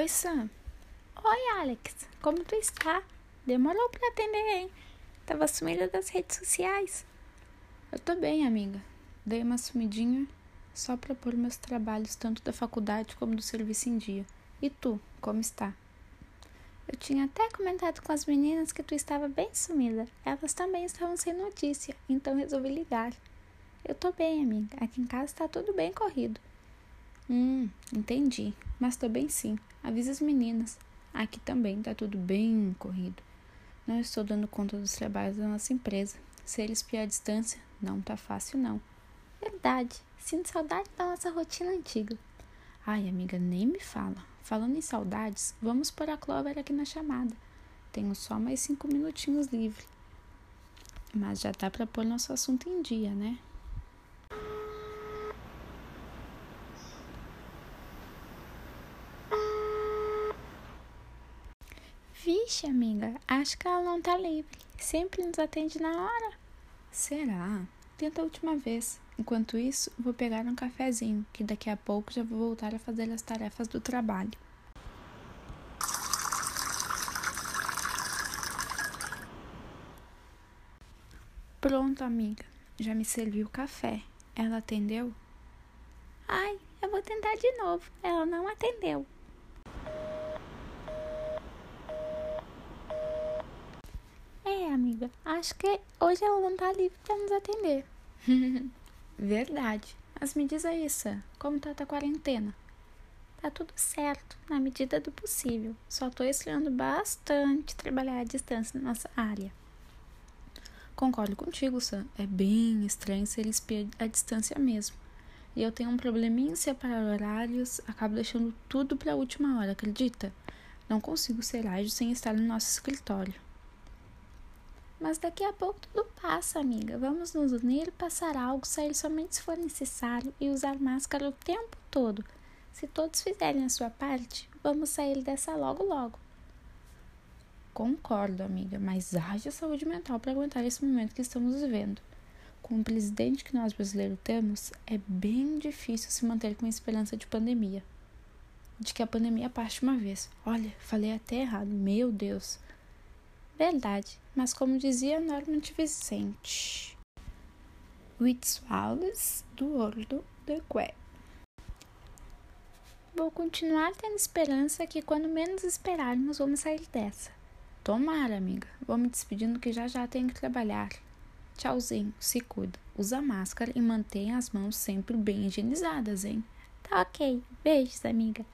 Oi, Sam. Oi, Alex. Como tu está? Demorou para atender, hein? Tava sumida das redes sociais. Eu tô bem, amiga. Dei uma sumidinha só para pôr meus trabalhos, tanto da faculdade como do serviço em dia. E tu, como está? Eu tinha até comentado com as meninas que tu estava bem sumida. Elas também estavam sem notícia, então resolvi ligar. Eu tô bem, amiga. Aqui em casa está tudo bem corrido. Hum, entendi. Mas tô bem sim. Avisa as meninas. Aqui também tá tudo bem corrido. Não estou dando conta dos trabalhos da nossa empresa. Se eles a distância, não tá fácil não. Verdade. Sinto saudade da nossa rotina antiga. Ai, amiga, nem me fala. Falando em saudades, vamos pôr a Clover aqui na chamada. Tenho só mais cinco minutinhos livre. Mas já dá para pôr nosso assunto em dia, né? Vixe, amiga, acho que ela não tá livre. Sempre nos atende na hora. Será? Tenta a última vez. Enquanto isso, vou pegar um cafezinho, que daqui a pouco já vou voltar a fazer as tarefas do trabalho. Pronto, amiga. Já me serviu o café. Ela atendeu? Ai, eu vou tentar de novo. Ela não atendeu. É, amiga. Acho que hoje ela não tá livre para nos atender. Verdade. Mas me diz aí, Sam, como tá a tua quarentena? Tá tudo certo, na medida do possível. Só tô estranhando bastante trabalhar à distância na nossa área. Concordo contigo, Sam. É bem estranho ser espia à distância mesmo. E eu tenho um probleminha em separar horários, acabo deixando tudo para a última hora, acredita? Não consigo ser ágil sem estar no nosso escritório. Mas daqui a pouco tudo passa, amiga. Vamos nos unir, passar algo, sair somente se for necessário e usar máscara o tempo todo. Se todos fizerem a sua parte, vamos sair dessa logo logo. Concordo, amiga, mas haja saúde mental para aguentar esse momento que estamos vivendo. Com o presidente que nós brasileiros temos, é bem difícil se manter com a esperança de pandemia. De que a pandemia passe uma vez. Olha, falei até errado, meu Deus. Verdade, mas como dizia Norman Vicente, With Wallace do World the Web. Vou continuar tendo esperança que quando menos esperarmos vamos sair dessa. Tomara, amiga. Vou me despedindo que já já tenho que trabalhar. Tchauzinho, se cuida. Usa máscara e mantenha as mãos sempre bem higienizadas, hein? Tá ok. Beijos, amiga.